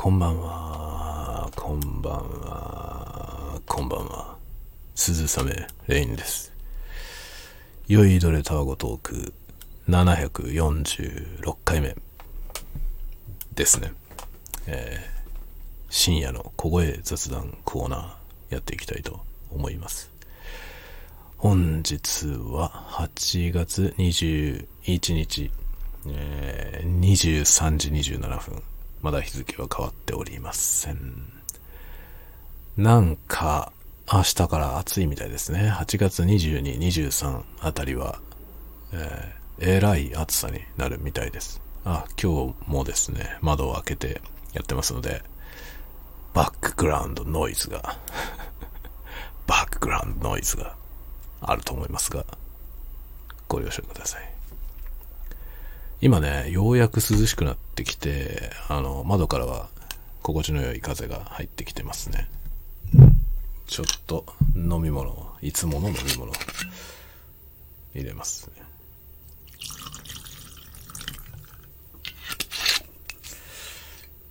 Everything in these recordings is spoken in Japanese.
こんばんは、こんばんは、こんばんは。鈴雨レインです。酔いどれタワゴトーク746回目ですね。えー深夜の小声雑談コーナーやっていきたいと思います。本日は8月21日、えー23時27分。まだ日付は変わっておりません。なんか、明日から暑いみたいですね。8月22、23あたりは、えーえらい暑さになるみたいです。あ、今日もですね、窓を開けてやってますので、バックグラウンドノイズが、バックグラウンドノイズがあると思いますが、ご了承ください。今ね、ようやく涼しくなってきて、あの、窓からは心地の良い風が入ってきてますね。ちょっと飲み物、いつもの飲み物入れますね。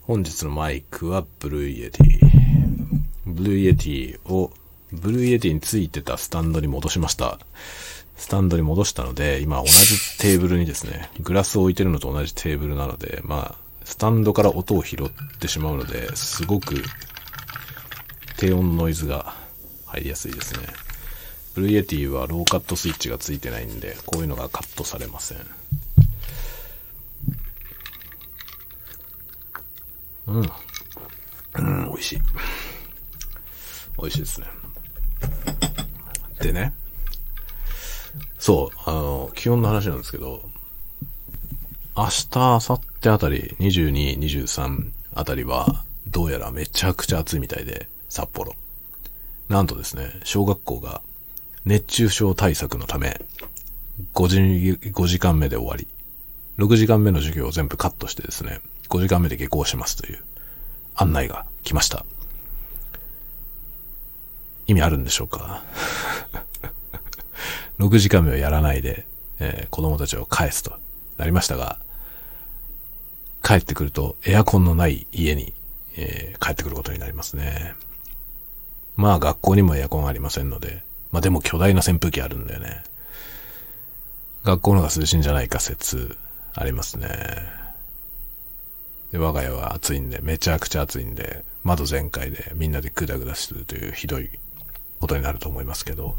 本日のマイクは Blue Yeti。Blue Yeti を、 Blue Yeti についてたスタンドに戻しました。スタンドに戻したので、今同じテーブルにですね、グラスを置いてるのと同じテーブルなので、まあ、スタンドから音を拾ってしまうので、すごく低音ノイズが入りやすいですね。 Blue Yeti はローカットスイッチがついてないんで、こういうのがカットされません。うん。うん、美味しい。美味しいですね。でね、そう、あの、気温の話なんですけど、明日、明後日あたり、22、23あたりは、どうやらめちゃくちゃ暑いみたいで、札幌。なんとですね、小学校が熱中症対策のため、5時、5時間目で終わり、6時間目の授業を全部カットしてですね、5時間目で下校しますという案内が来ました。意味あるんでしょうか？6時間目はやらないで、えー子供たちを返すとなりましたが、帰ってくるとエアコンのない家に、えー帰ってくることになりますね。まあ学校にもエアコンありませんので、まあでも巨大な扇風機あるんだよね。学校のが涼しいんじゃないか説ありますね。で、我が家は暑いんで、めちゃくちゃ暑いんで、窓全開でみんなでグダグダするというひどいことになると思いますけど、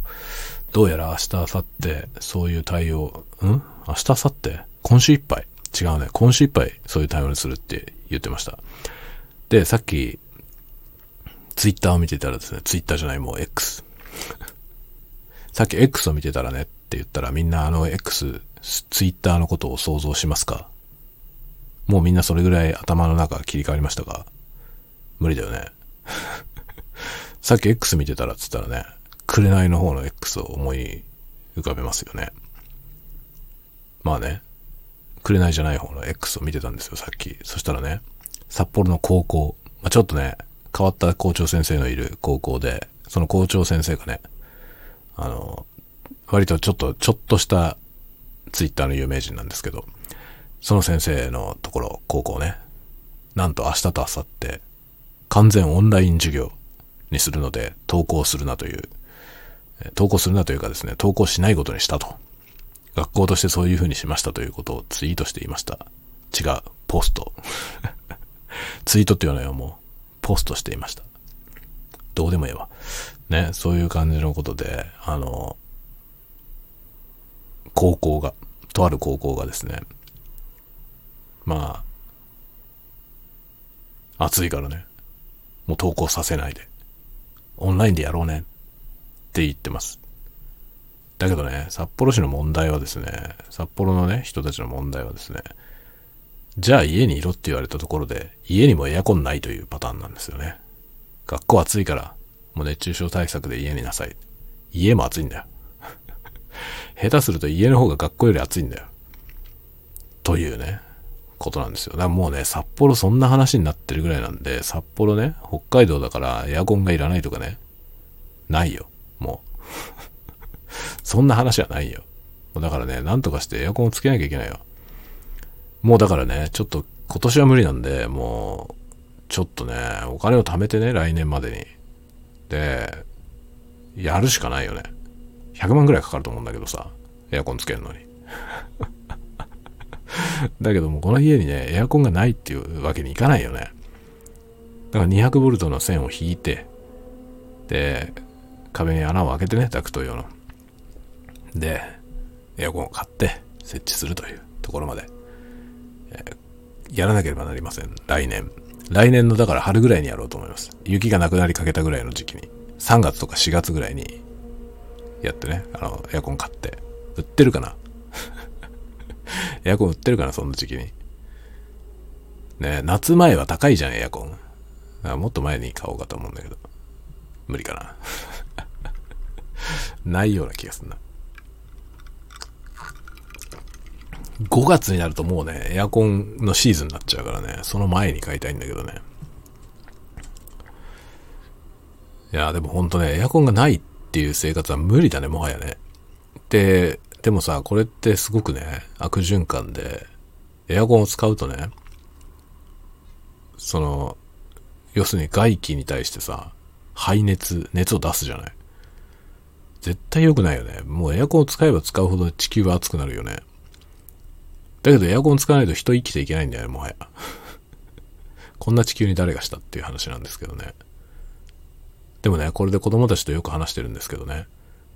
どうやら明日、明後日、そういう対応、ん？明日、明後日？今週いっぱい？違うね。今週いっぱいそういう対応にするって言ってました。で、さっき、ツイッターを見てたらですね、ツイッターじゃない、もう X。さっき X を見てたらねって言ったらみんなあの X、ツイッターのことを想像しますか？もうみんなそれぐらい頭の中切り替わりましたか？無理だよね。さっき X 見てたらっつったらね、紅の方の X を思い浮かべますよね。まあね、紅じゃない方の X を見てたんですよ、さっき。そしたらね、札幌の高校、まあ、ちょっとね、変わった校長先生のいる高校で、その校長先生がね、あの、割とちょっと、ちょっとしたツイッターの有名人なんですけど、その先生のところ、高校ね、なんと明日と明後日、完全オンライン授業にするので、登校するなという、えー登校するなというかですね、登校しないことにしたと。学校としてそういう風にしましたということをツイートしていました。違う、ポスト。ツイートっていうのはもう、ポストしていました。どうでもええわ。ね、そういう感じのことで、あの、高校が、とある高校がですね、まあ、暑いからね、もう投稿させないで、オンラインでやろうねって言ってます。だけどね、札幌市の問題はですね、札幌のね、人たちの問題はですね、じゃあ家にいろって言われたところで、家にもエアコンないというパターンなんですよね。学校暑いから、もう熱中症対策で家になさい。家も暑いんだよ。下手すると家の方が学校より暑いんだよ。というね、ことなんですよ。だからもうね、札幌そんな話になってるぐらいなんで、札幌ね、北海道だからエアコンがいらないとかね、ないよ。もう。そんな話はないよ。だからね、なんとかしてエアコンをつけなきゃいけないよ。もうだからね、ちょっと今年は無理なんで、もう、ちょっとね、お金を貯めてね、来年までに。で、やるしかないよね。100万ぐらいかかると思うんだけどさ、エアコンつけるのに。だけども、この家にね、エアコンがないっていうわけにいかないよね。だから200ボルトの線を引いて、で、壁に穴を開けてね、ダクト用の。で、エアコンを買って設置するというところまで、えー、やらなければなりません。来年。来年のだから春ぐらいにやろうと思います。雪がなくなりかけたぐらいの時期に。3月とか4月ぐらいにやってね、あの、エアコン買って。売ってるかな？エアコン売ってるかな？そんな時期に。ね夏前は高いじゃん、エアコン。もっと前に買おうかと思うんだけど。無理かな。ないような気がすんな。5月になるともうね、エアコンのシーズンになっちゃうからね、その前に買いたいんだけどね。いや、でもほんとね、エアコンがないっていう生活は無理だね、もはやね。で、でもさ、これってすごくね、悪循環で、エアコンを使うとね、その、要するに外気に対してさ、排熱、熱を出すじゃない。絶対良くないよね。もうエアコンを使えば使うほど地球は熱くなるよね。だけどエアコン使わないと人生きていけないんだよね、もはや。こんな地球に誰がしたっていう話なんですけどね。でもね、これで子供たちとよく話してるんですけどね。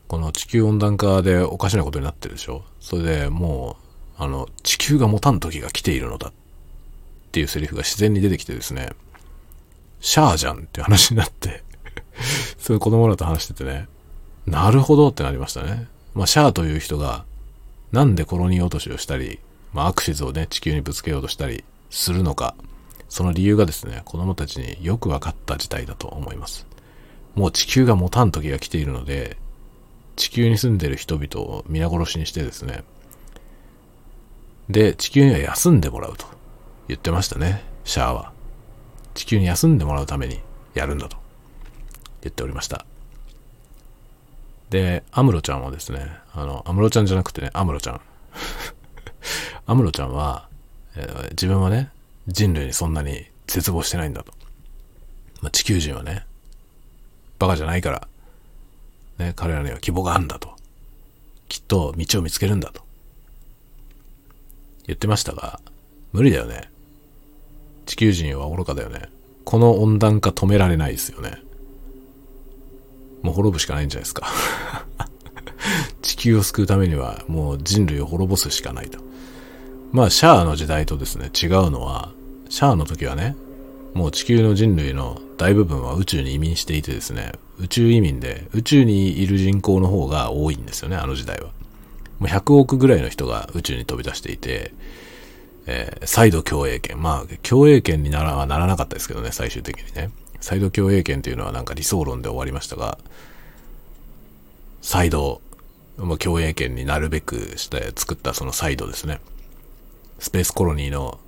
この地球温暖化でおかしなことになってるでしょそれでもう、あの、地球が持たん時が来ているのだっていうセリフが自然に出てきてですね、シャーじゃんっていう話になって そういう子供らと話しててね、なるほどってなりましたね。まあ、シャーという人が、なんでコロニー落としをしたり、まあ、アクシズをね、地球にぶつけようとしたりするのか、その理由がですね、子供たちによく分かった事態だと思います。もう地球が持たん時が来ているので、地球に住んでる人々を皆殺しにしてですね、で、地球には休んでもらうと言ってましたね、シャアは。地球に休んでもらうためにやるんだと言っておりました。で、アムロちゃんはですね、あの、アムロちゃんじゃなくてね、アムロちゃん。アムロちゃんは、えー、自分はね、人類にそんなに絶望してないんだと。まあ、地球人はね、バカじゃないから、ね、彼らには希望があるんだと。きっと道を見つけるんだと。言ってましたが、無理だよね。地球人は愚かだよね。この温暖化止められないですよね。もう滅ぶしかないんじゃないですか。地球を救うためにはもう人類を滅ぼすしかないと。まあ、シャアの時代とですね、違うのは、シャアの時はね、もう地球の人類の大部分は宇宙に移民していてですね、宇宙移民で宇宙にいる人口の方が多いんですよね、あの時代は。もう100億ぐらいの人が宇宙に飛び出していて、えー、再度共栄圏。まあ、共栄圏にならならなかったですけどね、最終的にね。再度共栄圏というのはなんか理想論で終わりましたが、再度、まあ、共栄圏になるべくして作ったそのサイドですね。スペースコロニーの、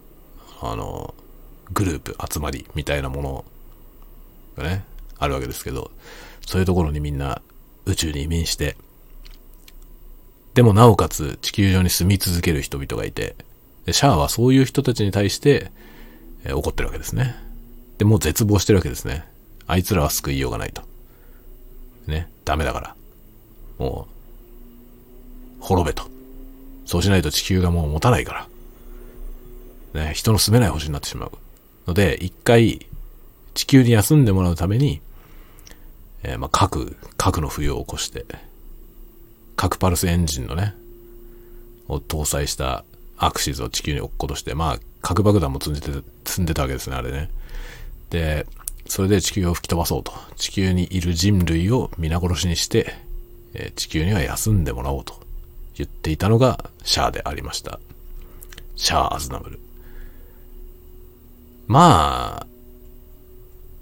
あの、グループ、集まりみたいなものがね、あるわけですけど、そういうところにみんな宇宙に移民して、でもなおかつ地球上に住み続ける人々がいて、シャアはそういう人たちに対して、えー、怒ってるわけですね。で、もう絶望してるわけですね。あいつらは救いようがないと。ね、ダメだから。もう、滅べと。そうしないと地球がもう持たないから。ね、人の住めない星になってしまう。ので、一回、地球に休んでもらうために、えー、まあ、核、核の冬を起こして、核パルスエンジンのね、を搭載したアクシズを地球に落っことして、まあ、核爆弾も積んでて、積んでたわけですね、あれね。で、それで地球を吹き飛ばそうと。地球にいる人類を皆殺しにして、え、地球には休んでもらおうと言っていたのがシャアでありました。シャア・アズナブル。まあ、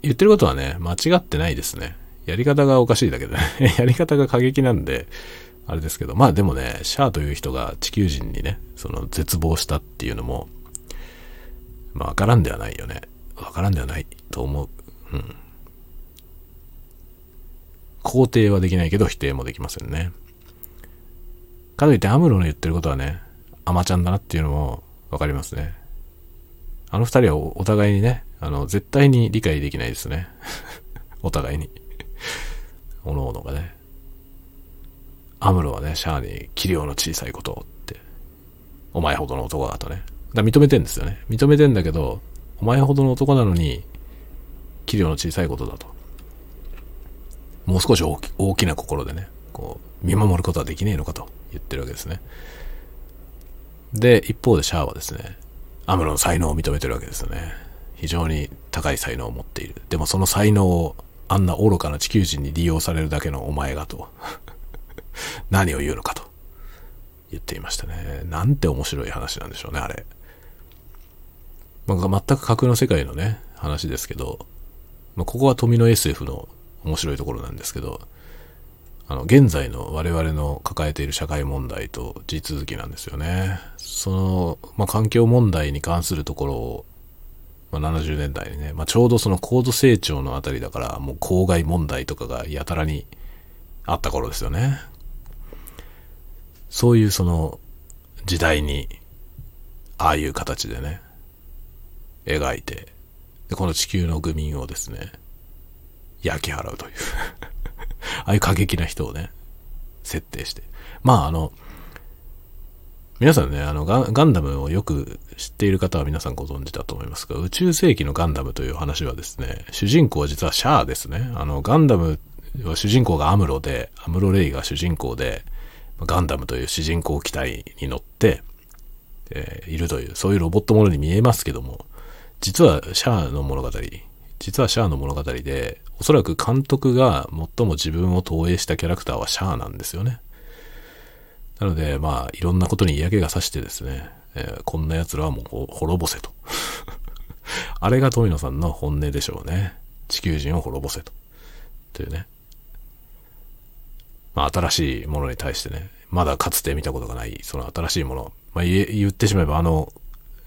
言ってることはね、間違ってないですね。やり方がおかしいだけでね。やり方が過激なんで、あれですけど、まあでもね、シャアという人が地球人にね、その絶望したっていうのも、まあわからんではないよね。わからんではないと思う。うん。肯定はできないけど否定もできませんね。かといってアムロの言ってることはね、アマちゃんだなっていうのもわかりますね。あの二人はお互いにね、あの、絶対に理解できないですね。お互いに。おのおのがね。アムロはね、シャアに、器量の小さいことって、お前ほどの男だとね。だから認めてんですよね。認めてんだけど、お前ほどの男なのに、器量の小さいことだと。もう少し大きな心でね、こう、見守ることはできねえのかと言ってるわけですね。で、一方でシャアはですね、アムロの才能を認めてるわけですよね。非常に高い才能を持っている。でもその才能をあんな愚かな地球人に利用されるだけのお前がと 何を言うのかと言っていましたね。なんて面白い話なんでしょうね、あれ。まあ、全く架空の世界のね、話ですけど、まあ、ここは富の SF の面白いところなんですけど、あの、現在の我々の抱えている社会問題と地続きなんですよね。その、まあ、環境問題に関するところを、まあ、70年代にね、まあ、ちょうどその高度成長のあたりだから、もう公害問題とかがやたらにあった頃ですよね。そういうその時代に、ああいう形でね、描いて、で、この地球の愚民をですね、焼き払うという ああいう過激な人をね、設定して。まあ、あの、皆さんね、あのガ、ガンダムをよく知っている方は皆さんご存知だと思いますが、宇宙世紀のガンダムという話はですね、主人公は実はシャアですね。あの、ガンダムは主人公がアムロで、アムロレイが主人公で、ガンダムという主人公機体に乗って、えー、いるという、そういうロボットものに見えますけども、実はシャアの物語、実はシャアの物語で、おそらく監督が最も自分を投影したキャラクターはシャアなんですよね。なので、まあ、いろんなことに嫌気がさしてですね、えー、こんな奴らはもう滅ぼせと。あれが富野さんの本音でしょうね。地球人を滅ぼせと。というね。まあ、新しいものに対してね、まだかつて見たことがない、その新しいもの。まあ、言ってしまえば、あの、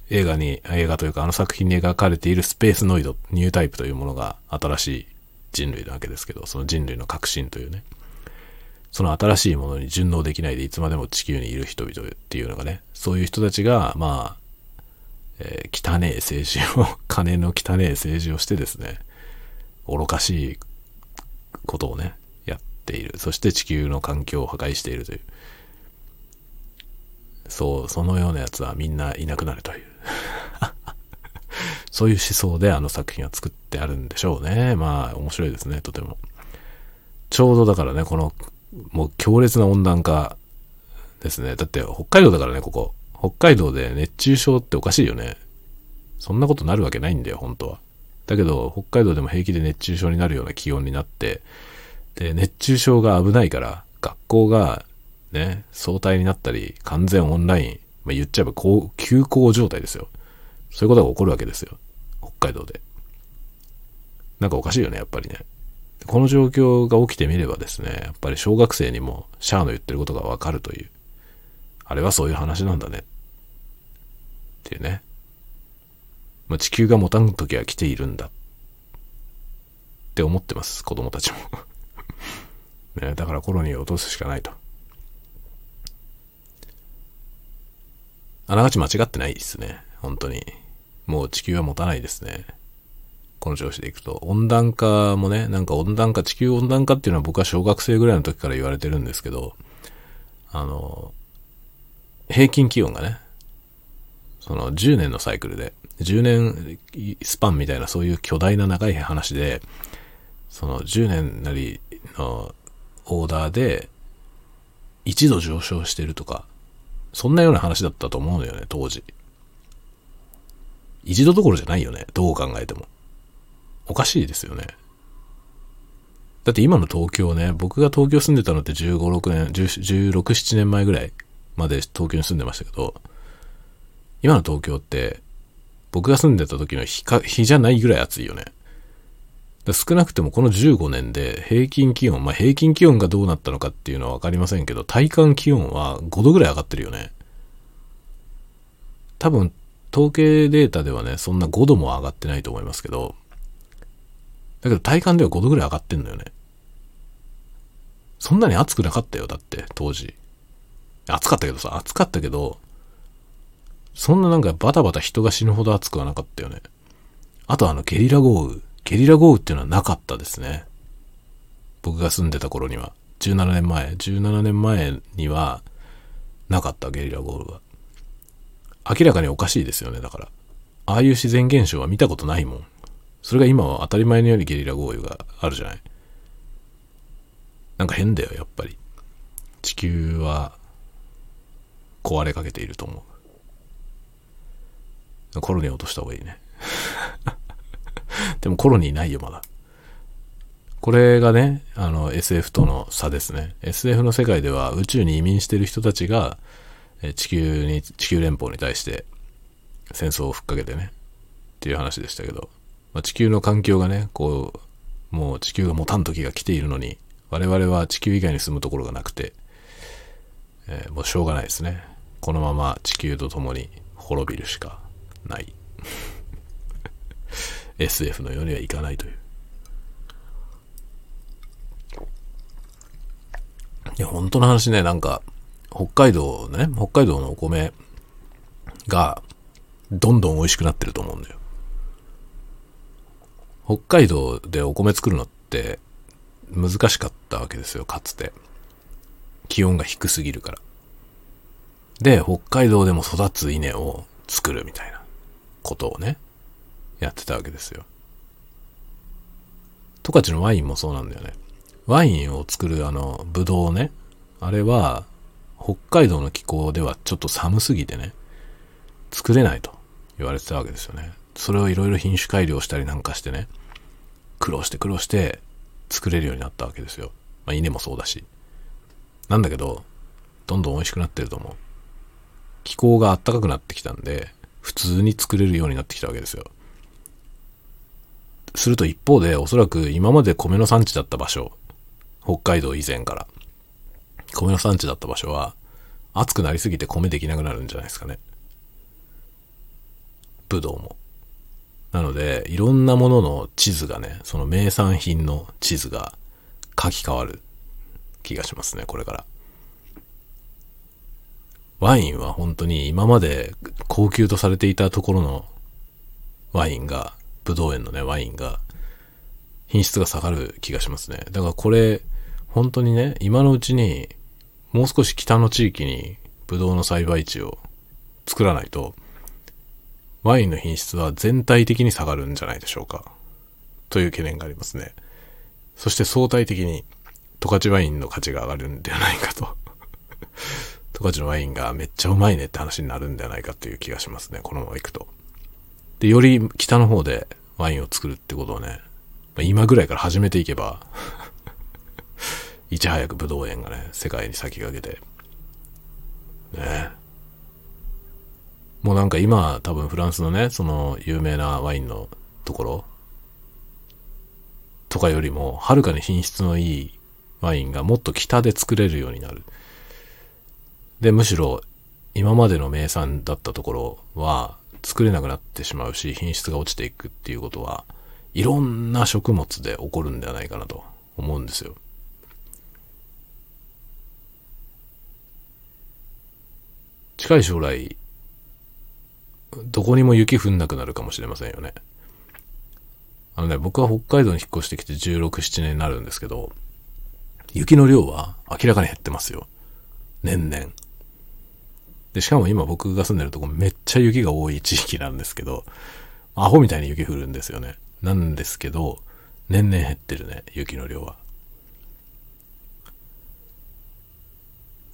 映画に、映画というかあの作品に描かれているスペースノイド、ニュータイプというものが新しい人類なわけですけど、その人類の革新というね、その新しいものに順応できないでいつまでも地球にいる人々っていうのがね、そういう人たちが、まあ、えー、汚え政治を、金の汚え政治をしてですね、愚かしいことをね、やっている。そして地球の環境を破壊しているという。そう、そのようなやつはみんないなくなるという。そういう思想であの作品は作ってあるんでしょうね。まあ、面白いですね、とても。ちょうどだからね、この、もう強烈な温暖化ですね。だって北海道だからね、ここ。北海道で熱中症っておかしいよね。そんなことなるわけないんだよ、本当は。だけど、北海道でも平気で熱中症になるような気温になって、で、熱中症が危ないから、学校がね、相対になったり、完全オンライン、まあ、言っちゃえばこう、休校状態ですよ。そういうことが起こるわけですよ。北海道で。なんかおかしいよね、やっぱりね。この状況が起きてみればですね、やっぱり小学生にもシャアの言ってることがわかるという。あれはそういう話なんだね。っていうね。まあ、地球が持たん時は来ているんだ。って思ってます、子供たちも ね、だからコロニーを落とすしかないと。あながち間違ってないですね。本当に。もう地球は持たないですね。この調子でいくと。温暖化もね、なんか温暖化、地球温暖化っていうのは僕は小学生ぐらいの時から言われてるんですけど、あの、平均気温がね、その10年のサイクルで、10年スパンみたいなそういう巨大な長い話で、その10年なりのオーダーで1度上昇してるとか、そんなような話だったと思うのよね、当時。一度どころじゃないよね、どう考えても。おかしいですよね。だって今の東京ね、僕が東京住んでたのって15、6年、16、7年前ぐらいまで東京に住んでましたけど、今の東京って、僕が住んでた時の日か、日じゃないぐらい暑いよね。少なくてもこの15年で平均気温、まあ平均気温がどうなったのかっていうのはわかりませんけど、体感気温は5度ぐらい上がってるよね。多分、統計データではね、そんな5度も上がってないと思いますけど、だけど体感では5度ぐらい上がってんのよね。そんなに暑くなかったよ、だって、当時。暑かったけどさ、暑かったけど、そんななんかバタバタ人が死ぬほど暑くはなかったよね。あとあのゲリラ豪雨。ゲリラ豪雨っていうのはなかったですね。僕が住んでた頃には。17年前。17年前にはなかったゲリラ豪雨は。明らかにおかしいですよね、だから。ああいう自然現象は見たことないもん。それが今は当たり前のようにゲリラ豪雨があるじゃない。なんか変だよ、やっぱり。地球は壊れかけていると思う。コロニー落とした方がいいね。でもコロニーないよ、まだ。これがね、あの SF との差ですね。SF の世界では宇宙に移民してる人たちが地球に、地球連邦に対して戦争をふっかけてね、っていう話でしたけど、まあ、地球の環境がね、こう、もう地球が持たん時が来ているのに、我々は地球以外に住むところがなくて、えー、もうしょうがないですね。このまま地球と共に滅びるしかない。SF のようにはいかないという。いや、本当の話ね、なんか、北海道ね、北海道のお米が、どんどん美味しくなってると思うんだよ。北海道でお米作るのって難しかったわけですよ、かつて。気温が低すぎるから。で、北海道でも育つ稲を作るみたいなことをね、やってたわけですよ。十勝のワインもそうなんだよね。ワインを作るあの、ブドウね。あれは、北海道の気候ではちょっと寒すぎてね、作れないと言われてたわけですよね。それをいろいろ品種改良したりなんかしてね、苦労して苦労して作れるようになったわけですよ。まあ稲もそうだし。なんだけど、どんどん美味しくなってると思う。気候が暖かくなってきたんで、普通に作れるようになってきたわけですよ。すると一方で、おそらく今まで米の産地だった場所、北海道以前から、米の産地だった場所は、暑くなりすぎて米できなくなるんじゃないですかね。ブドウも。なので、いろんなものの地図がね、その名産品の地図が書き換わる気がしますね、これから。ワインは本当に今まで高級とされていたところのワインが、ブドウ園のね、ワインが、品質が下がる気がしますね。だからこれ、本当にね、今のうちに、もう少し北の地域にブドウの栽培地を作らないと、ワインの品質は全体的に下がるんじゃないでしょうか。という懸念がありますね。そして相対的に十勝ワインの価値が上がるんではないかと。十勝のワインがめっちゃうまいねって話になるんではないかという気がしますね。このまま行くと。で、より北の方でワインを作るってことをね、ま、今ぐらいから始めていけばいち早くブドウ園がね、世界に先駆けて、ねもうなんか今多分フランスのね、その有名なワインのところとかよりも、はるかに品質のいいワインがもっと北で作れるようになる。で、むしろ今までの名産だったところは作れなくなってしまうし、品質が落ちていくっていうことは、いろんな食物で起こるんではないかなと思うんですよ。近い将来、どこにも雪降んなくなるかもしれませんよね。あのね、僕は北海道に引っ越してきて16、7年になるんですけど、雪の量は明らかに減ってますよ。年々。で、しかも今僕が住んでるとこめっちゃ雪が多い地域なんですけど、アホみたいに雪降るんですよね。なんですけど、年々減ってるね、雪の量は。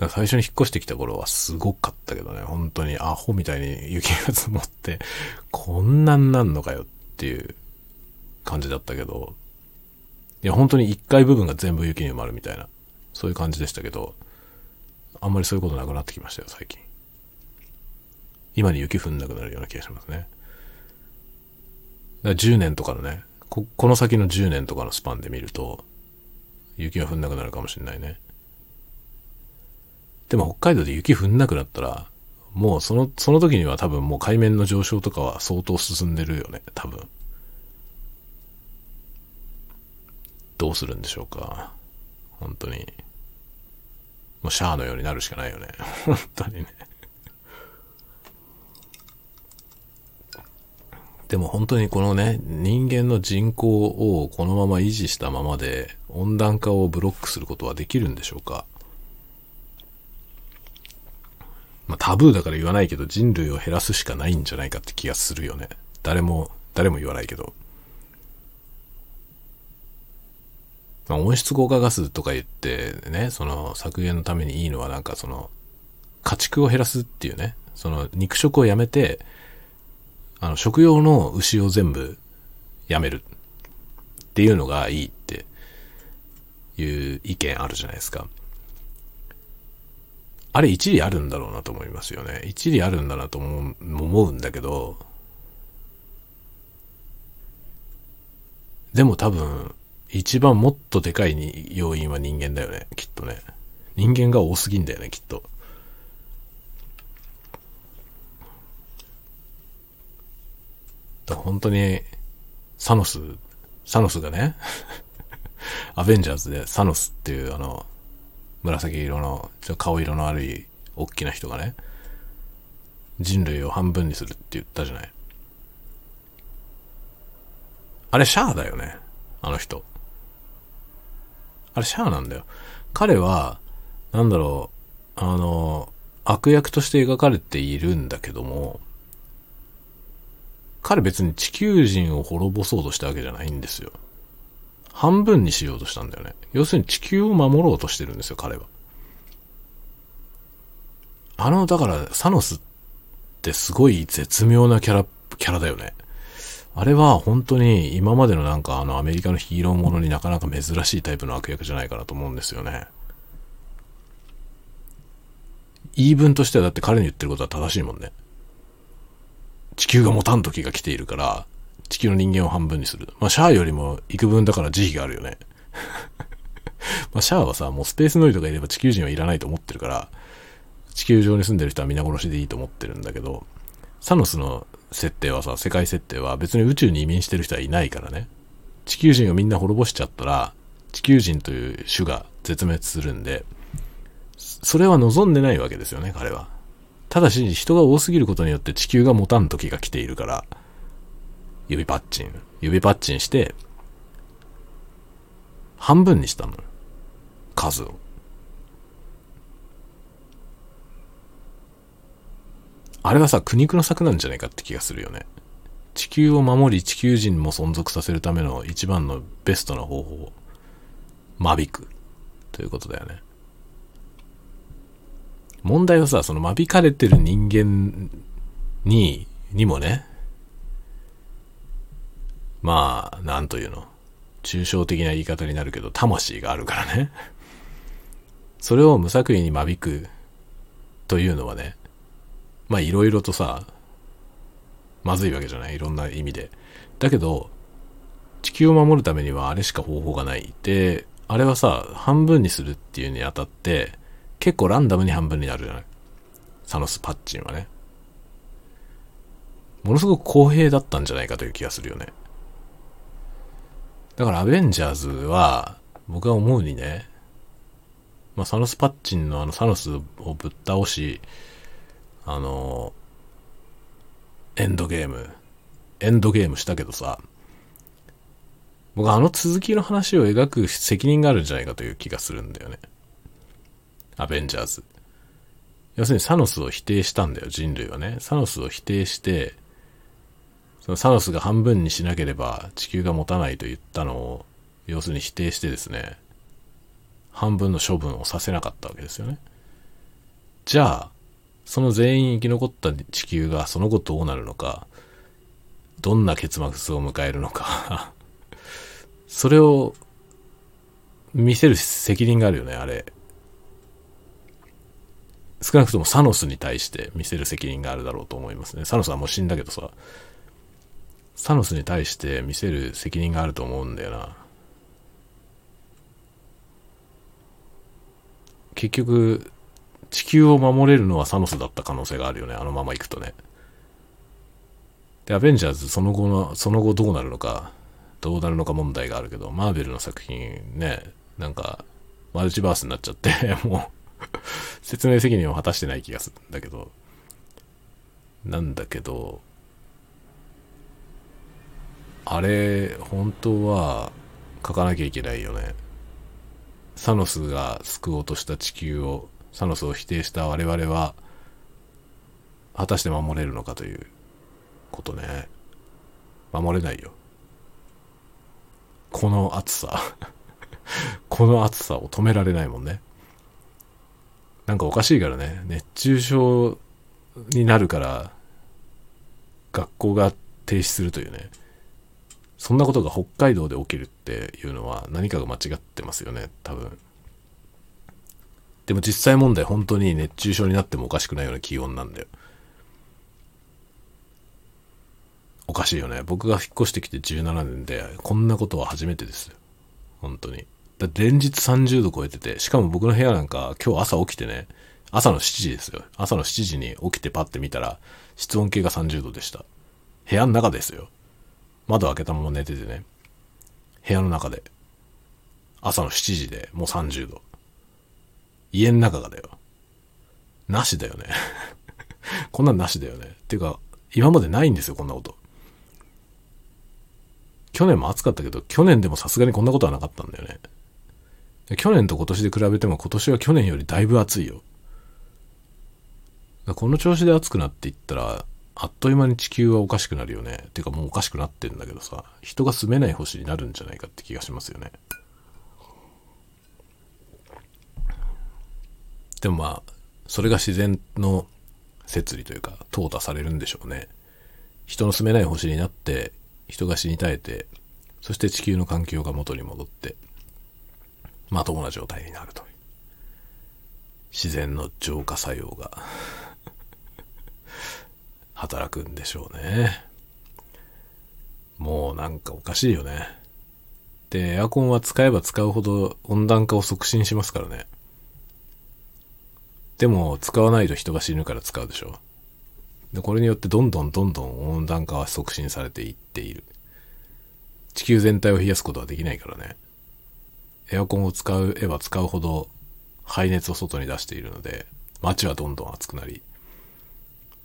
だから最初に引っ越してきた頃はすごかったけどね、本当にアホみたいに雪が積もって、こんなんなんのかよっていう感じだったけど、いや、本当に一階部分が全部雪に埋まるみたいな、そういう感じでしたけど、あんまりそういうことなくなってきましたよ、最近。今に雪降んなくなるような気がしますね。だから10年とかのねこ、この先の10年とかのスパンで見ると、雪が降んなくなるかもしれないね。でも北海道で雪降んなくなったら、もうその、その時には多分もう海面の上昇とかは相当進んでるよね、多分。どうするんでしょうか。本当に。もうシャアのようになるしかないよね。本当にね。でも本当にこのね、人間の人口をこのまま維持したままで温暖化をブロックすることはできるんでしょうかまあ、タブーだから言わないけど人類を減らすしかないんじゃないかって気がするよね。誰も、誰も言わないけど。まあ、温室効果ガスとか言ってね、その削減のためにいいのはなんかその、家畜を減らすっていうね、その肉食をやめて、あの、食用の牛を全部やめるっていうのがいいっていう意見あるじゃないですか。あれ一理あるんだろうなと思いますよね。一理あるんだなと思うんだけど、でも多分、一番もっとでかい要因は人間だよね、きっとね。人間が多すぎんだよね、きっと。本当に、サノス、サノスがね、アベンジャーズでサノスっていうあの、紫色の、ちょっと顔色の悪い、大きな人がね、人類を半分にするって言ったじゃない。あれシャアだよね。あの人。あれシャアなんだよ。彼は、なんだろう、あの、悪役として描かれているんだけども、彼別に地球人を滅ぼそうとしたわけじゃないんですよ。半分にしようとしたんだよね。要するに地球を守ろうとしてるんですよ、彼は。あの、だから、サノスってすごい絶妙なキャラ、キャラだよね。あれは本当に今までのなんかあのアメリカのヒーローものになかなか珍しいタイプの悪役じゃないかなと思うんですよね。言い分としてはだって彼の言ってることは正しいもんね。地球が持たん時が来ているから、地球の人間を半分にする。まあ、シャアよりも幾分だから慈悲があるよね。まあ、シャアはさ、もうスペースノイドがいれば地球人はいらないと思ってるから、地球上に住んでる人は皆殺しでいいと思ってるんだけど、サノスの設定はさ、世界設定は別に宇宙に移民してる人はいないからね。地球人をみんな滅ぼしちゃったら、地球人という種が絶滅するんで、それは望んでないわけですよね、彼は。ただし、人が多すぎることによって地球が持たん時が来ているから、指パッチン、指パッチンして、半分にしたの。数を。あれはさ、苦肉の策なんじゃないかって気がするよね。地球を守り地球人も存続させるための一番のベストな方法。間引く。ということだよね。問題はさ、その間引かれてる人間に、にもね、まあ、なんというの？抽象的な言い方になるけど、魂があるからね。それを無作為に間引くというのはね、まあいろいろとさ、まずいわけじゃない？いろんな意味で。だけど、地球を守るためにはあれしか方法がない。で、あれはさ、半分にするっていうにあたって、結構ランダムに半分になるじゃない？サノス・パッチンはね。ものすごく公平だったんじゃないかという気がするよね。だからアベンジャーズは、僕が思うにね、まあ、サノス・パッチンのあのサノスをぶっ倒し、あの、エンドゲーム、エンドゲームしたけどさ、僕あの続きの話を描く責任があるんじゃないかという気がするんだよね。アベンジャーズ。要するにサノスを否定したんだよ、人類はね。サノスを否定して、そのサノスが半分にしなければ地球が持たないと言ったのを、要するに否定してですね、半分の処分をさせなかったわけですよね。じゃあ、その全員生き残った地球がその後どうなるのか、どんな結末を迎えるのか それを見せる責任があるよね、あれ。少なくともサノスに対して見せる責任があるだろうと思いますね。サノスはもう死んだけどさ、サノスに対して見せる責任があると思うんだよな。結局、地球を守れるのはサノスだった可能性があるよね。あのまま行くとね。で、アベンジャーズ、その後の、その後どうなるのか、どうなるのか問題があるけど、マーベルの作品ね、なんか、マルチバースになっちゃって、もう説明責任を果たしてない気がするんだけど、なんだけど、あれ、本当は書かなきゃいけないよね。サノスが救おうとした地球を、サノスを否定した我々は、果たして守れるのかということね。守れないよ。この暑さ。この暑さを止められないもんね。なんかおかしいからね。熱中症になるから、学校が停止するというね。そんなことが北海道で起きるっていうのは何かが間違ってますよね、多分。でも実際問題本当に熱中症になってもおかしくないような気温なんだよ。おかしいよね。僕が引っ越してきて17年で、こんなことは初めてですよ。本当に。だ連日30度超えてて、しかも僕の部屋なんか今日朝起きてね、朝の7時ですよ。朝の7時に起きてパッて見たら、室温計が30度でした。部屋の中ですよ。窓開けたまま寝ててね。部屋の中で。朝の7時でもう30度。家の中がだよ。なしだよね。こんなんなしだよね。っていうか、今までないんですよ、こんなこと。去年も暑かったけど、去年でもさすがにこんなことはなかったんだよね。去年と今年で比べても今年は去年よりだいぶ暑いよ。この調子で暑くなっていったら、あっという間に地球はおかしくなるよね。てかもうおかしくなってんだけどさ、人が住めない星になるんじゃないかって気がしますよね。でもまあ、それが自然の摂理というか、淘汰されるんでしょうね。人の住めない星になって、人が死に絶えて、そして地球の環境が元に戻って、まともな状態になるという。自然の浄化作用が働くんでしょうね。もうなんかおかしいよね。で、エアコンは使えば使うほど温暖化を促進しますからね。でも、使わないと人が死ぬから使うでしょ。で、これによってどんどんどんどん温暖化は促進されていっている。地球全体を冷やすことはできないからね。エアコンを使えば使うほど排熱を外に出しているので、街はどんどん暑くなり、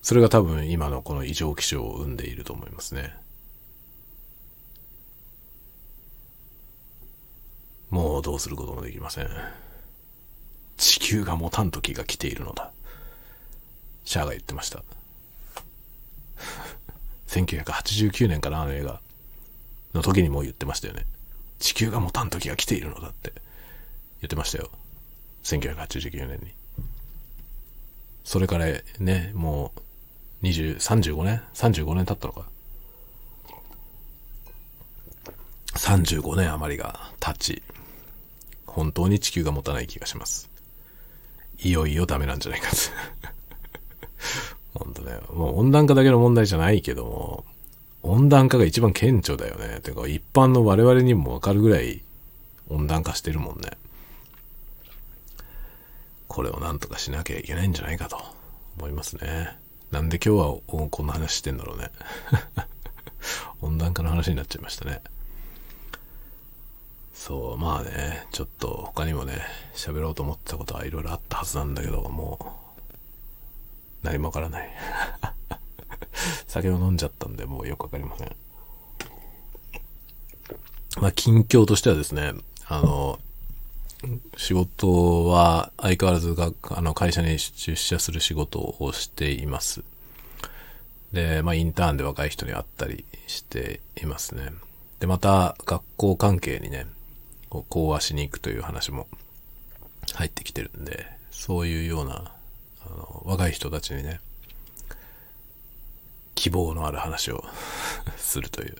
それが多分今のこの異常気象を生んでいると思いますね。もうどうすることもできません。地球が持たん時が来ているのだ。シャアが言ってました。1989年かな、あの映画の時にも言ってましたよね。地球が持たん時が来ているのだって言ってましたよ。1989年に。それからね、もう20、35年 ?35 年経ったのか？35年余りが経ち、本当に地球が持たない気がします。いよいよダメなんじゃないかと。本当ね、もう温暖化だけの問題じゃないけども、温暖化が一番顕著だよね。てか一般の我々にもわかるぐらい温暖化してるもんね。これをなんとかしなきゃいけないんじゃないかと思いますね。なんで今日はこんな話してんだろうね。温暖化の話になっちゃいましたね。そう、まあね、ちょっと他にもね、喋ろうと思ってたことはいろいろあったはずなんだけど、もう、何もわからない。酒を飲んじゃったんで、もうよくわかりません。まあ、近況としてはですね、あの、仕事は相変わらずが、あの、会社に出社する仕事をしています。で、まあ、インターンで若い人に会ったりしていますね。で、また、学校関係にね、こう講話しに行くという話も入ってきてるんで、そういうような、あの、若い人たちにね、希望のある話を するという、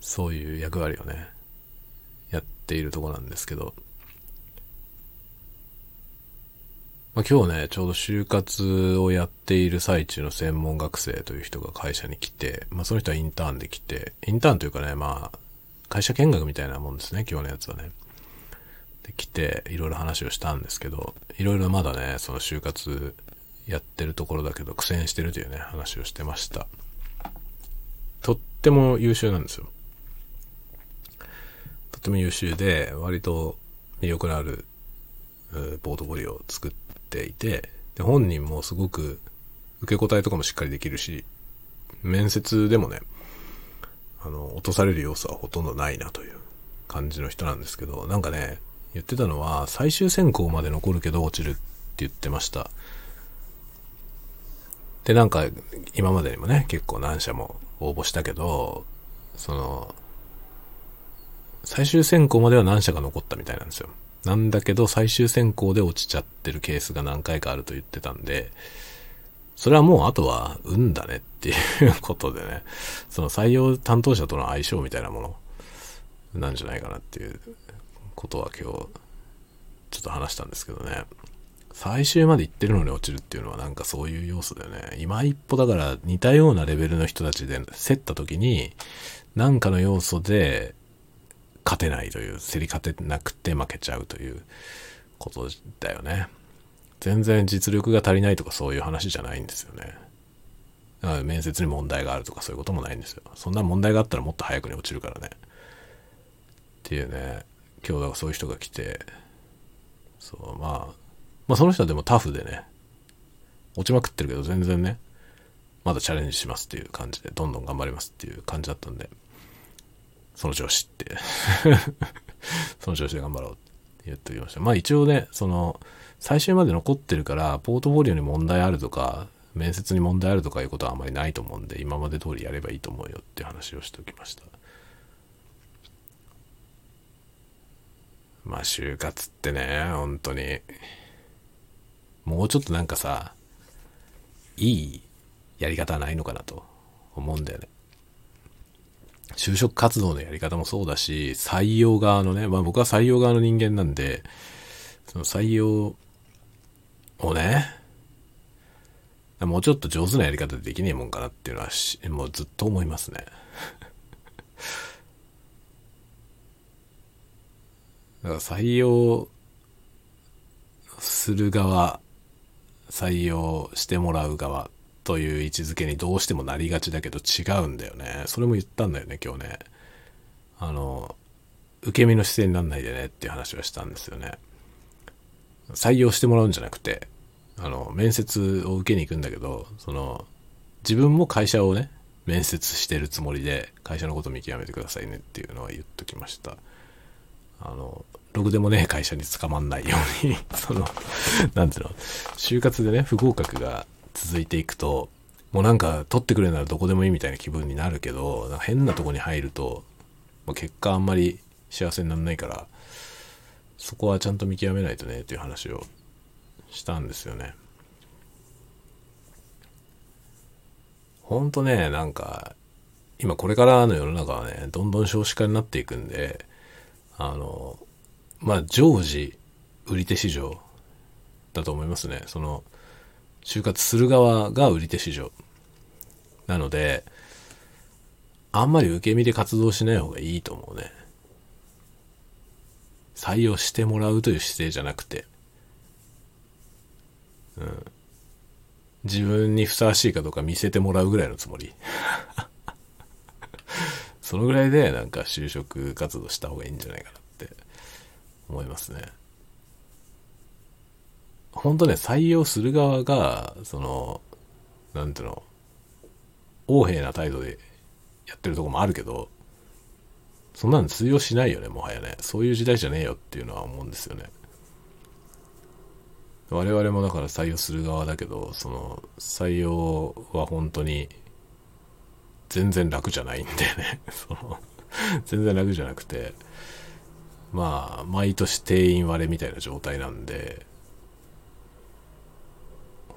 そういう役割をね、やっているとこなんですけど、まあ、今日ね、ちょうど就活をやっている最中の専門学生という人が会社に来て、まあその人はインターンで来て、インターンというかね、まあ、会社見学みたいなもんですね、今日のやつはね。で、来て、いろいろ話をしたんですけど、いろいろまだね、その就活やってるところだけど苦戦してるというね、話をしてました。とっても優秀なんですよ。とっても優秀で、割と魅力のあるポートフォリオを作ってていて、で、本人もすごく受け答えとかもしっかりできるし、面接でもね、あの、落とされる要素はほとんどないなという感じの人なんですけど、なんかね、言ってたのは、最終選考まで残るけど落ちるって言ってました。で、なんか、今までにもね、結構何社も応募したけど、その、最終選考までは何社か残ったみたいなんですよ。なんだけど、最終選考で落ちちゃってるケースが何回かあると言ってたんで、それはもうあとは運だねっていうことでね、その採用担当者との相性みたいなものなんじゃないかなっていうことは今日ちょっと話したんですけどね。最終まで行ってるのに落ちるっていうのはなんかそういう要素だよね。今一歩だから似たようなレベルの人たちで競った時に、なんかの要素で勝てないという、競り勝てなくて負けちゃうということだよね。全然実力が足りないとかそういう話じゃないんですよね。だから面接に問題があるとかそういうこともないんですよ。そんな問題があったらもっと早くに落ちるからね。っていうね、今日だからそういう人が来て、そう、まあ、まあその人はでもタフでね、落ちまくってるけど全然ね、まだチャレンジしますっていう感じで、どんどん頑張りますっていう感じだったんで、その調子って その調子で頑張ろうって言っておきました。まあ一応ね、その、最終まで残ってるから、ポートフォリオに問題あるとか、面接に問題あるとかいうことはあまりないと思うんで、今まで通りやればいいと思うよって話をしておきました。まあ就活ってね、本当に、もうちょっとなんかさ、いいやり方はないのかなと思うんだよね。就職活動のやり方もそうだし、採用側のね、まあ僕は採用側の人間なんで、その採用をね、もうちょっと上手なやり方でできねえもんかなっていうのはしもうずっと思いますね。だから採用する側採用してもらう側という位置づけにどうしてもなりがちだけど違うんだよね。それも言ったんだよね、今日ね。あの、受け身の姿勢になんないでねっていう話はしたんですよね。採用してもらうんじゃなくて、あの、面接を受けに行くんだけど、その、自分も会社をね、面接してるつもりで、会社のこと見極めてくださいねっていうのは言っときました。あの、ろくでもねえ会社に捕まんないようにその、なんていうの、就活でね、不合格が続いていくと、もうなんか取ってくれるならどこでもいいみたいな気分になるけど、変なとこに入ると、まあ、結果あんまり幸せにならないから、そこはちゃんと見極めないとね、っていう話をしたんですよね。ほんとね、なんか、今これからの世の中はね、どんどん少子化になっていくんで、あの、まあ、常時、売り手市場だと思いますね。その、就活する側が売り手市場。なので、あんまり受け身で活動しない方がいいと思うね。採用してもらうという姿勢じゃなくて、うん。自分にふさわしいかどうか見せてもらうぐらいのつもり。そのぐらいでなんか就職活動した方がいいんじゃないかなって思いますね。本当ね、採用する側が、その、なんていうの、横柄な態度でやってるとこもあるけど、そんなの通用しないよね、もはやね。そういう時代じゃねえよっていうのは思うんですよね。我々もだから採用する側だけど、その、採用は本当に、全然楽じゃないんだよね。その、全然楽じゃなくて、まあ、毎年定員割れみたいな状態なんで、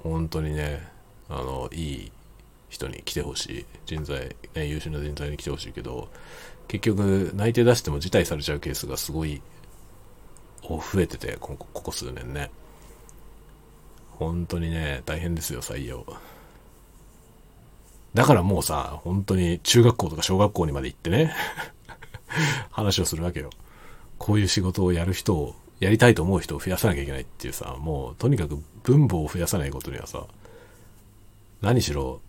本当にね、あの、いい人に来てほしい。人材、ね、優秀な人材に来てほしいけど、結局、内定出しても辞退されちゃうケースがすごい、増えてて、ここ数年ね。本当にね、大変ですよ、採用。だからもうさ、本当に中学校とか小学校にまで行ってね 話をするわけよ。こういう仕事をやる人を、やりたいと思う人を増やさなきゃいけないっていうさ、もうとにかく分母を増やさないことにはさ、何しろ、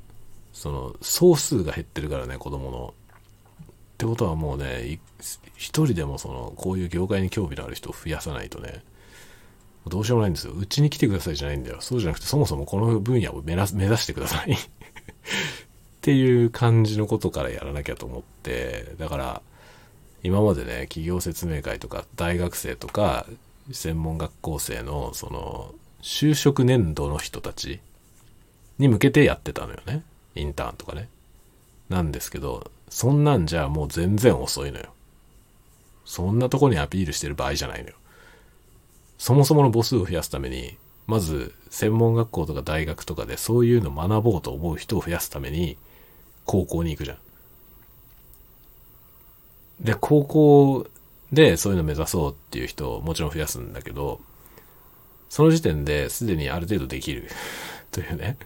その、総数が減ってるからね、子供の。ってことはもうね、一人でもその、こういう業界に興味のある人を増やさないとね、どうしようもないんですよ。うちに来てくださいじゃないんだよ。そうじゃなくて、そもそもこの分野を目指してくださいっていう感じのことからやらなきゃと思って、だから、今までね、企業説明会とか、大学生とか、専門学校生の、その、就職年度の人たちに向けてやってたのよね。インターンとかね。なんですけど、そんなんじゃもう全然遅いのよ。そんなとこにアピールしてる場合じゃないのよ。そもそもの母数を増やすために、まず専門学校とか大学とかでそういうの学ぼうと思う人を増やすために高校に行くじゃん。で、高校でそういうの目指そうっていう人をもちろん増やすんだけど、その時点ですでにある程度できる というね、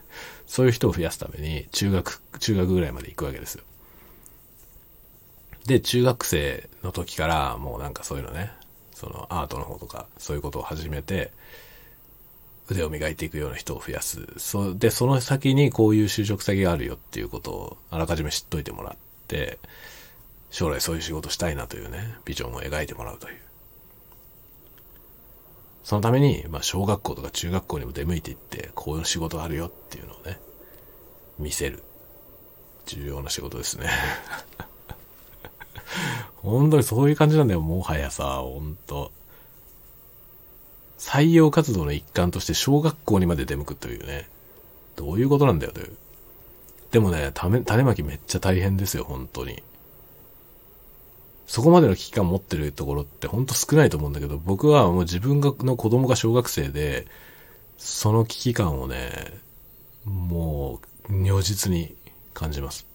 そういう人を増やすために中学、中学ぐらいまで行くわけですよ。で、中学生の時からもうなんかそういうのね、そのアートの方とかそういうことを始めて、腕を磨いていくような人を増やす。そで、その先にこういう就職先があるよっていうことをあらかじめ知っといてもらって、将来そういう仕事したいなというね、ビジョンを描いてもらうという。そのために、まあ、小学校とか中学校にも出向いていって、こういう仕事あるよっていうのをね、見せる。重要な仕事ですね。本当にそういう感じなんだよ、もはやさ、本当採用活動の一環として小学校にまで出向くというね。どういうことなんだよという。でもね、種まきめっちゃ大変ですよ、本当に。そこまでの危機感持ってるところってほんと少ないと思うんだけど、僕はもう自分がの子供が小学生で、その危機感をね、もう、如実に感じます。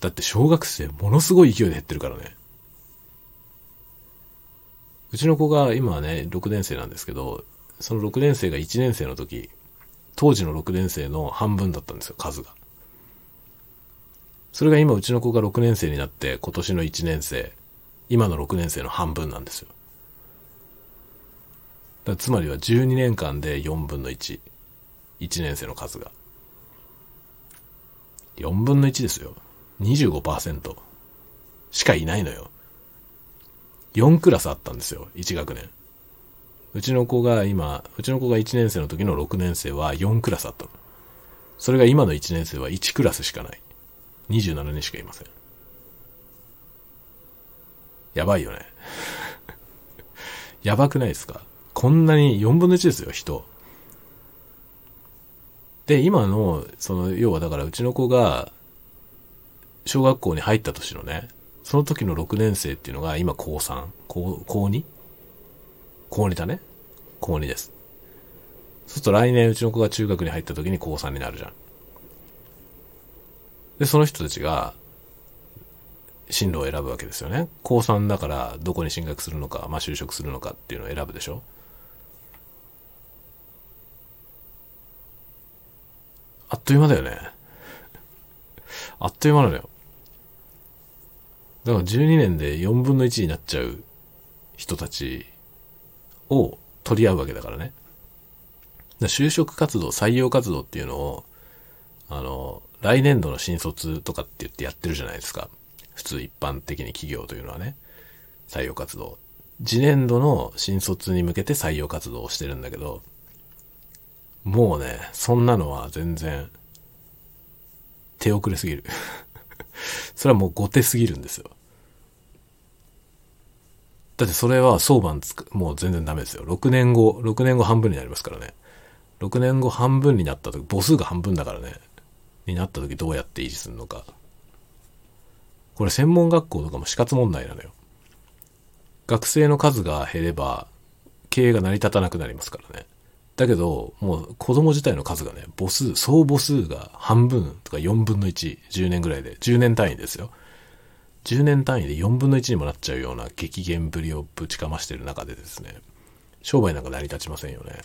だって小学生ものすごい勢いで減ってるからね。うちの子が今はね、6年生なんですけど、その6年生が1年生の時、当時の6年生の半分だったんですよ、数が。それが今うちの子が6年生になって今年の1年生、今の6年生の半分なんですよ。だつまりは12年間で4分の1。1年生の数が。4分の1ですよ。25%しかいないのよ。4クラスあったんですよ、1学年。うちの子が今、うちの子が1年生の時の6年生は4クラスあったの。それが今の1年生は1クラスしかない。27人しかいません。やばいよね。やばくないですか？こんなに4分の1ですよ、人。で、今の、その、要はだからうちの子が、小学校に入った年のね、その時の6年生っていうのが今高3、高、高 2? 高2だね。高2です。そうすると来年うちの子が中学に入った時に高3になるじゃん。で、その人たちが、進路を選ぶわけですよね。高3だからどこに進学するのか、まあ就職するのかっていうのを選ぶでしょ。あっという間だよね。あっという間なのよ。だから12年で4分の1になっちゃう人たちを取り合うわけだからね。だ就職活動、採用活動っていうのを、あの、来年度の新卒とかって言ってやってるじゃないですか。普通一般的に企業というのはね。採用活動。次年度の新卒に向けて採用活動をしてるんだけど、もうね、そんなのは全然、手遅れすぎる それはもう後手すぎるんですよ。だってそれは相場つく、もう全然ダメですよ。6年後、6年後半分になりますからね。6年後半分になった時、母数が半分だからね。になった時どうやって維持するのか。これ専門学校とかも死活問題なのよ。学生の数が減れば、経営が成り立たなくなりますからね。だけど、もう子供自体の数がね、母数、総母数が半分とか4分の1、10年ぐらいで、10年単位ですよ。10年単位で4分の1にもなっちゃうような激減ぶりをぶちかましてる中でですね、商売なんか成り立ちませんよね。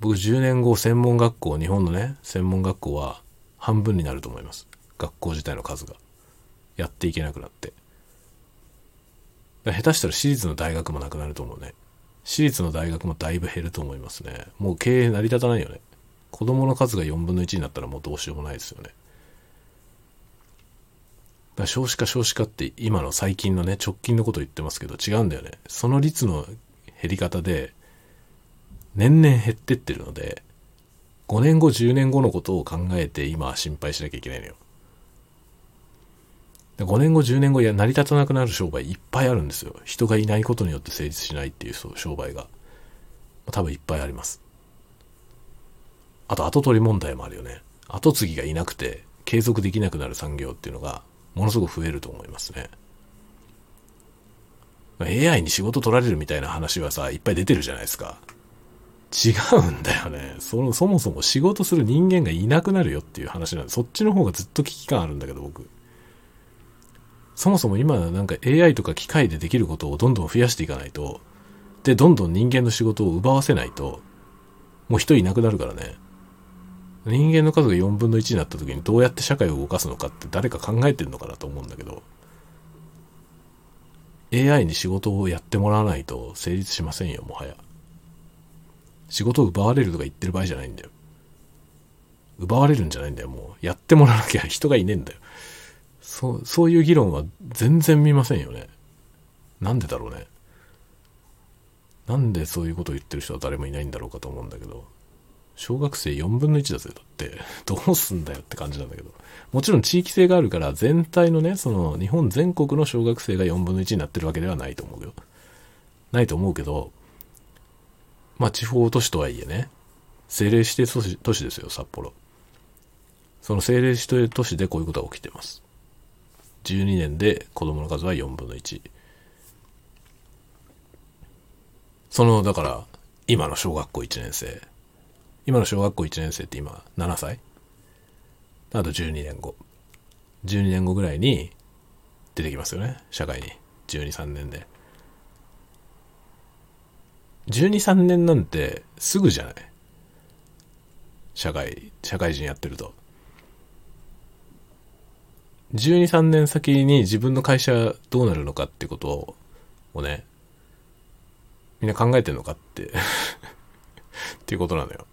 僕10年後専門学校、日本のね、専門学校は半分になると思います。学校自体の数が。やっていけなくなって。下手したら私立の大学もなくなると思うね。私立の大学もだいぶ減ると思いますね。もう経営成り立たないよね。子供の数が4分の1になったらもうどうしようもないですよね。少子化少子化って今の最近のね、直近のこと言ってますけど違うんだよね。その率の減り方で、年々減ってってるので、5年後、10年後のことを考えて今は心配しなきゃいけないのよ。5年後、10年後、いや、成り立たなくなる商売いっぱいあるんですよ。人がいないことによって成立しないっていう商売が。多分いっぱいあります。あと、後取り問題もあるよね。後継ぎがいなくて、継続できなくなる産業っていうのが、ものすごく増えると思いますね。AI に仕事取られるみたいな話はさ、いっぱい出てるじゃないですか。違うんだよね。その、そもそも仕事する人間がいなくなるよっていう話なんで、そっちの方がずっと危機感あるんだけど、僕。そもそも今なんか AI とか機械でできることをどんどん増やしていかないと、で、どんどん人間の仕事を奪わせないと、もう人いなくなるからね。人間の数が4分の1になった時にどうやって社会を動かすのかって誰か考えてんのかなと思うんだけど、AI に仕事をやってもらわないと成立しませんよ、もはや。仕事を奪われるとか言ってる場合じゃないんだよ。奪われるんじゃないんだよ、もう。やってもらわなきゃ人がいねえんだよ。そう、そういう議論は全然見ませんよね。なんでだろうね。なんでそういうことを言ってる人は誰もいないんだろうかと思うんだけど。小学生4分の1だぜ、だって。どうすんだよって感じなんだけど。もちろん地域性があるから全体のね、その日本全国の小学生が4分の1になってるわけではないと思うよ。ないと思うけど、まあ地方都市とはいえね、政令指定都市都市ですよ、札幌。その政令指定都市でこういうことが起きてます。12年で子供の数は4分の1。その、だから、今の小学校1年生。今の小学校1年生って今7歳？あと12年後。12年後ぐらいに出てきますよね。社会に。12、3年で。12、3年なんてすぐじゃない？社会、社会人やってると。12、3年先に自分の会社どうなるのかってことをね、みんな考えてんのかって っていうことなのよ。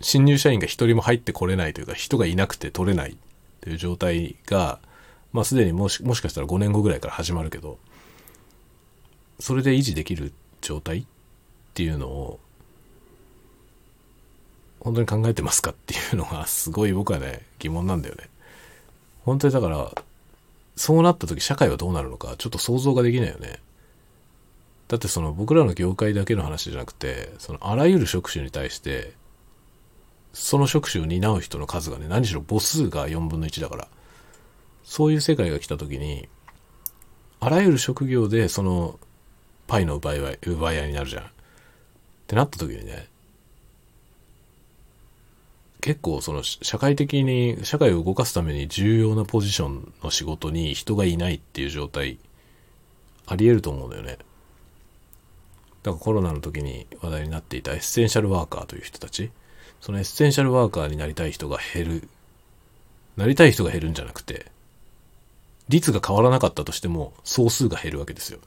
新入社員が一人も入ってこれないというか、人がいなくて取れないという状態が、まあすでにもしもしかしたら5年後ぐらいから始まるけど、それで維持できる状態っていうのを、本当に考えてますかっていうのがすごい僕はね、疑問なんだよね。本当にだから、そうなった時社会はどうなるのかちょっと想像ができないよね。だってその僕らの業界だけの話じゃなくて、そのあらゆる職種に対してその職種を担う人の数がね、何しろ母数が4分の1だから、そういう世界が来た時に、あらゆる職業でそのパイの奪い合い、奪い合いになるじゃん。ってなった時にね、結構その社会的に、社会を動かすために重要なポジションの仕事に人がいないっていう状態、あり得ると思うんだよね。だからコロナの時に話題になっていたエッセンシャルワーカーという人たち。そのエッセンシャルワーカーになりたい人が減る。なりたい人が減るんじゃなくて、率が変わらなかったとしても、総数が減るわけですよ。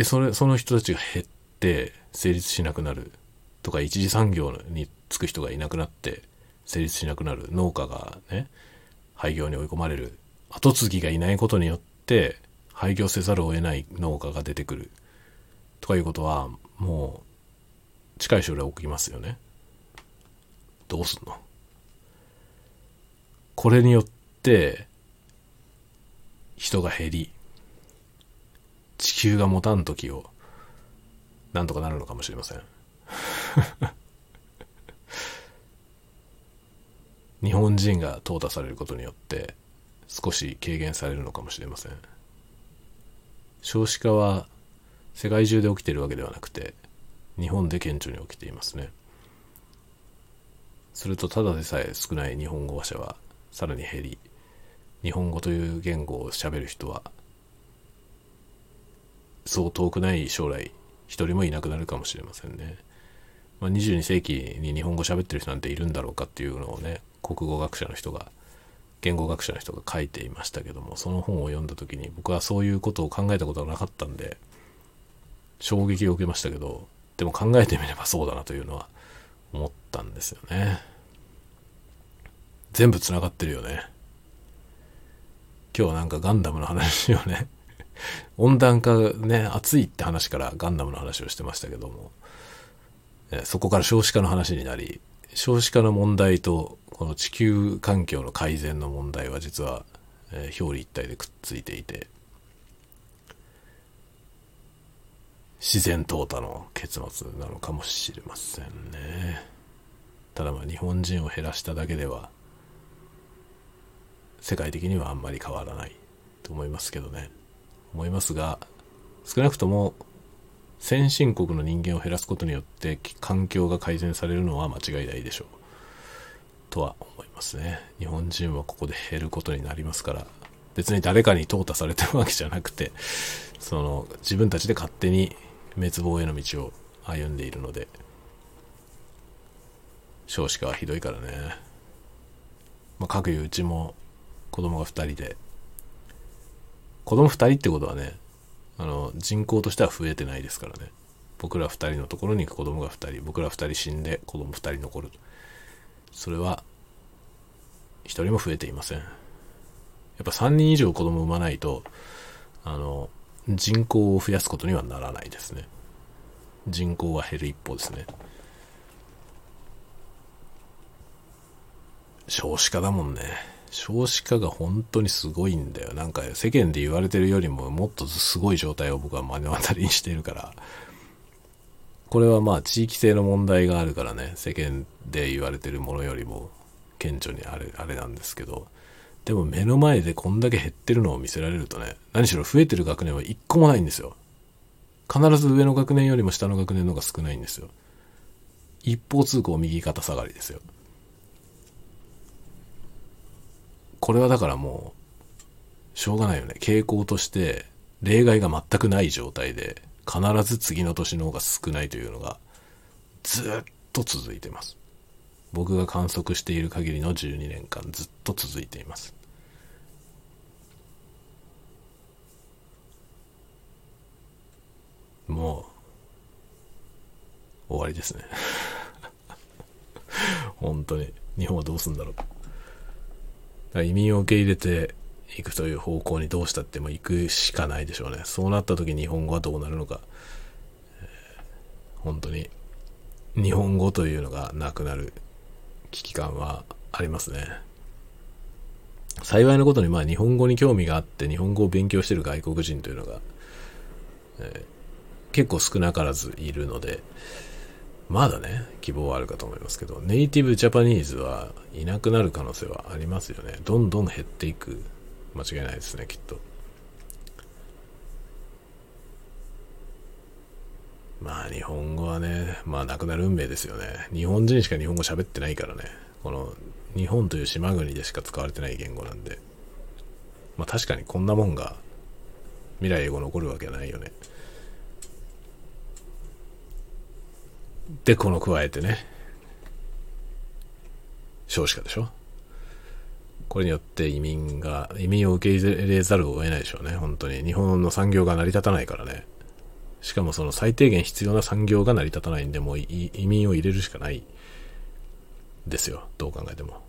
で、それ、その人たちが減って、成立しなくなる。とか、一次産業に就く人がいなくなって、成立しなくなる。農家がね、廃業に追い込まれる。後継ぎがいないことによって、廃業せざるを得ない農家が出てくる。とかいうことは、もう、近い将来起きますよね。どうすんの？これによって、人が減り、地球が持たん時を、なんとかなるのかもしれません。日本人が淘汰されることによって少し軽減されるのかもしれません少子化は世界中で起きているわけではなくて日本で顕著に起きていますね。するとただでさえ少ない日本語話者はさらに減り、日本語という言語を喋る人は、そう遠くない将来、一人もいなくなるかもしれませんね。まあ、22世紀に日本語喋ってる人なんているんだろうかっていうのをね、国語学者の人が、言語学者の人が書いていましたけども、その本を読んだ時に僕はそういうことを考えたことがなかったんで、衝撃を受けましたけど、でも考えてみればそうだなというのは思ったんですよね。全部繋がってるよね。今日はなんかガンダムの話をね温暖化ね、暑いって話からガンダムの話をしてましたけども、そこから少子化の話になり、少子化の問題と、この地球環境の改善の問題は実は、え、表裏一体でくっついていて、自然淘汰の結末なのかもしれませんね。ただまあ日本人を減らしただけでは世界的にはあんまり変わらないと思いますけどね。思いますが、少なくとも先進国の人間を減らすことによって環境が改善されるのは間違いないでしょう。とは思いますね。日本人はここで減ることになりますから、別に誰かに淘汰されてるわけじゃなくて、その自分たちで勝手に滅亡への道を歩んでいるので、少子化はひどいからね。まあ、各いうちも子供が2人で、子供2人ってことはね、あの、人口としては増えてないですからね。僕ら2人のところに子供が2人、僕ら2人死んで子供2人残る。それは、1人も増えていません。やっぱ3人以上子供産まないと、あの、人口を増やすことにはならないですね。人口は減る一方ですね。少子化だもんね。少子化が本当にすごいんだよ。なんか世間で言われてるよりももっとすごい状態を僕は目の当たりにしているから。これはまあ地域性の問題があるからね、世間で言われてるものよりも顕著にあれ、あれなんですけど、でも目の前でこんだけ減ってるのを見せられるとね、何しろ増えてる学年は一個もないんですよ。必ず上の学年よりも下の学年の方が少ないんですよ。一方通行右肩下がりですよ。これはだからもう、しょうがないよね。傾向として、例外が全くない状態で、必ず次の年の方が少ないというのが、ずっと続いてます。僕が観測している限りの12年間ずっと続いています。もう、終わりですね。本当に。日本はどうすんだろう。移民を受け入れていくという方向にどうしたっても行くしかないでしょうね。そうなった時日本語はどうなるのか。本当に日本語というのがなくなる危機感はありますね。幸いなことにまあ日本語に興味があって日本語を勉強してる外国人というのが、えー、結構少なからずいるので、まだね、希望はあるかと思いますけど、ネイティブジャパニーズはいなくなる可能性はありますよね。どんどん減っていく。間違いないですね、きっと。まあ日本語はね、まあなくなる運命ですよね。日本人しか日本語喋ってないからね。この日本という島国でしか使われてない言語なんで。まあ確かにこんなもんが未来英語残るわけないよね。で、この加えてね、少子化でしょ？これによって移民が、移民を受け入れざるを得ないでしょうね、本当に。日本の産業が成り立たないからね。しかもその最低限必要な産業が成り立たないんで、もう移民を入れるしかないですよ。どう考えても。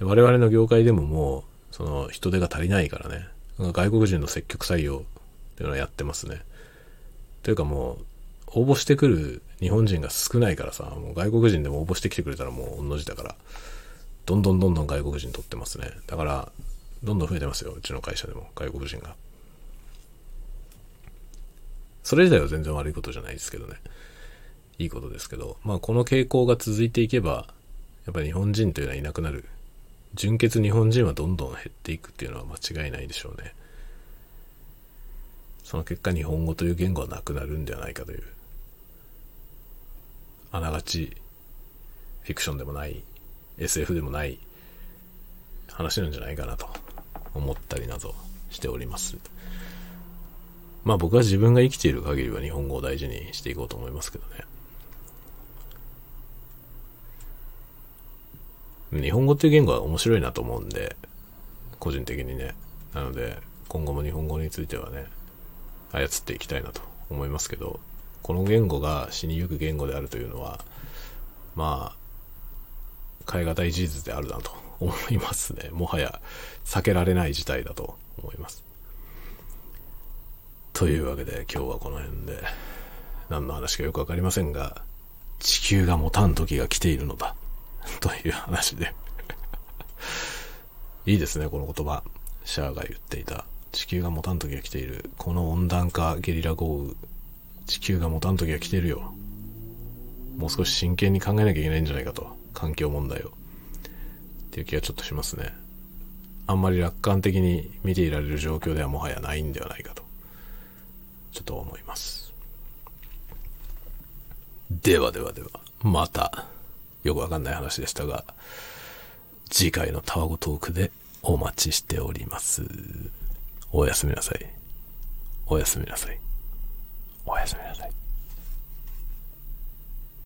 我々の業界でももう、その人手が足りないからね。外国人の積極採用っていうのはやってますね。というかもう、応募してくる日本人が少ないからさ、もう外国人でも応募してきてくれたらもう同じだから、どんどんどんどん外国人取ってますね。だから、どんどん増えてますよ。うちの会社でも外国人が。それ自体は全然悪いことじゃないですけどね。いいことですけど、まあこの傾向が続いていけば、やっぱり日本人というのはいなくなる。純血日本人はどんどん減っていくっていうのは間違いないでしょうね。その結果日本語という言語はなくなるんではないかという。あながちフィクションでもない、SF でもない話なんじゃないかなと思ったりなどしております。まあ僕は自分が生きている限りは日本語を大事にしていこうと思いますけどね。日本語っていう言語は面白いなと思うんで、個人的にね。なので、今後も日本語についてはね、操っていきたいなと思いますけど、この言語が死にゆく言語であるというのは、まあ、変え難い事実であるなと思いますね。もはや避けられない事態だと思います。というわけで今日はこの辺で何の話かよくわかりませんが地球が持たん時が来ているのだ。という話で。いいですね、この言葉。シャアが言っていた。地球が持たん時が来ている。この温暖化、ゲリラ豪雨。地球が持たん時が来てるよ。もう少し真剣に考えなきゃいけないんじゃないかと。環境問題を。っていう気がちょっとしますね。あんまり楽観的に見ていられる状況ではもはやないんではないかと。ちょっと思います。ではではでは、また、よくわかんない話でしたが、次回のタワゴトークでお待ちしております。おやすみなさい。おやすみなさい。おやすみなさい。